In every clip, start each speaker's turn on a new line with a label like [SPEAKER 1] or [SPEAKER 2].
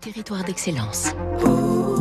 [SPEAKER 1] Territoire d'excellence.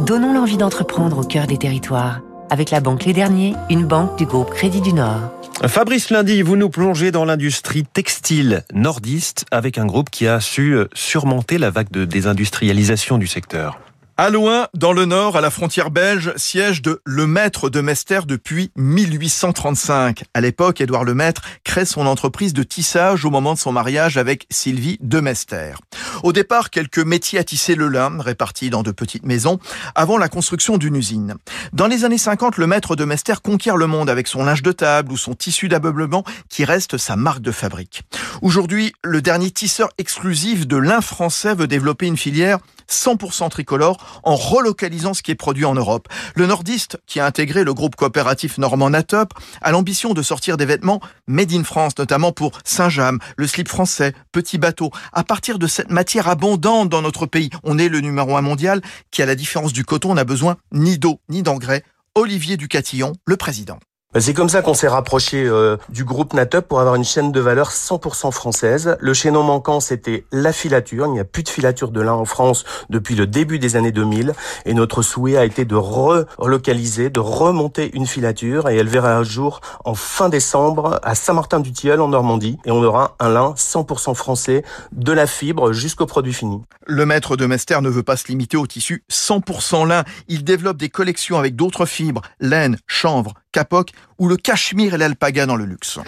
[SPEAKER 2] Donnons l'envie d'entreprendre au cœur des territoires. Avec la Banque Les Derniers, une banque du groupe Crédit du Nord.
[SPEAKER 3] Fabrice Lundi, vous nous plongez dans l'industrie textile nordiste avec un groupe qui a su surmonter la vague de désindustrialisation du secteur.
[SPEAKER 4] À loin, dans le nord, à la frontière belge, siège de Le Maître de Mester depuis 1835. À l'époque, Édouard Maître crée son entreprise de tissage au moment de son mariage avec Sylvie de Mester. Au départ, quelques métiers à tisser le lin, répartis dans de petites maisons, avant la construction d'une usine. Dans les années 50, le Maître de Mester conquiert le monde avec son linge de table ou son tissu d'ameublement qui reste sa marque de fabrique. Aujourd'hui, le dernier tisseur exclusif de lin français veut développer une filière 100% tricolore en relocalisant ce qui est produit en Europe. Le nordiste, qui a intégré le groupe coopératif normand Natop, a l'ambition de sortir des vêtements made in France, notamment pour Saint-James, le slip français, petit bateau. À partir de cette matière abondante dans notre pays, on est le numéro un mondial qui, à la différence du coton, n'a besoin ni d'eau ni d'engrais. Olivier Ducatillon, le président.
[SPEAKER 5] Bah, c'est comme ça qu'on s'est rapproché euh, du groupe Natup pour avoir une chaîne de valeur 100% française. Le chaînon manquant, c'était la filature. Il n'y a plus de filature de lin en France depuis le début des années 2000. Et notre souhait a été de relocaliser, de remonter une filature. Et elle verra un jour en fin décembre à Saint-Martin-du-Tilleul en Normandie. Et on aura un lin 100% français, de la fibre jusqu'au produit fini.
[SPEAKER 4] Le maître de Mester ne veut pas se limiter au tissu 100% lin. Il développe des collections avec d'autres fibres, laine, chanvre, capoc ou le cachemire et l'alpaga dans le luxe.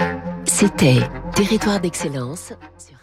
[SPEAKER 1] C'était Territoire d'excellence sur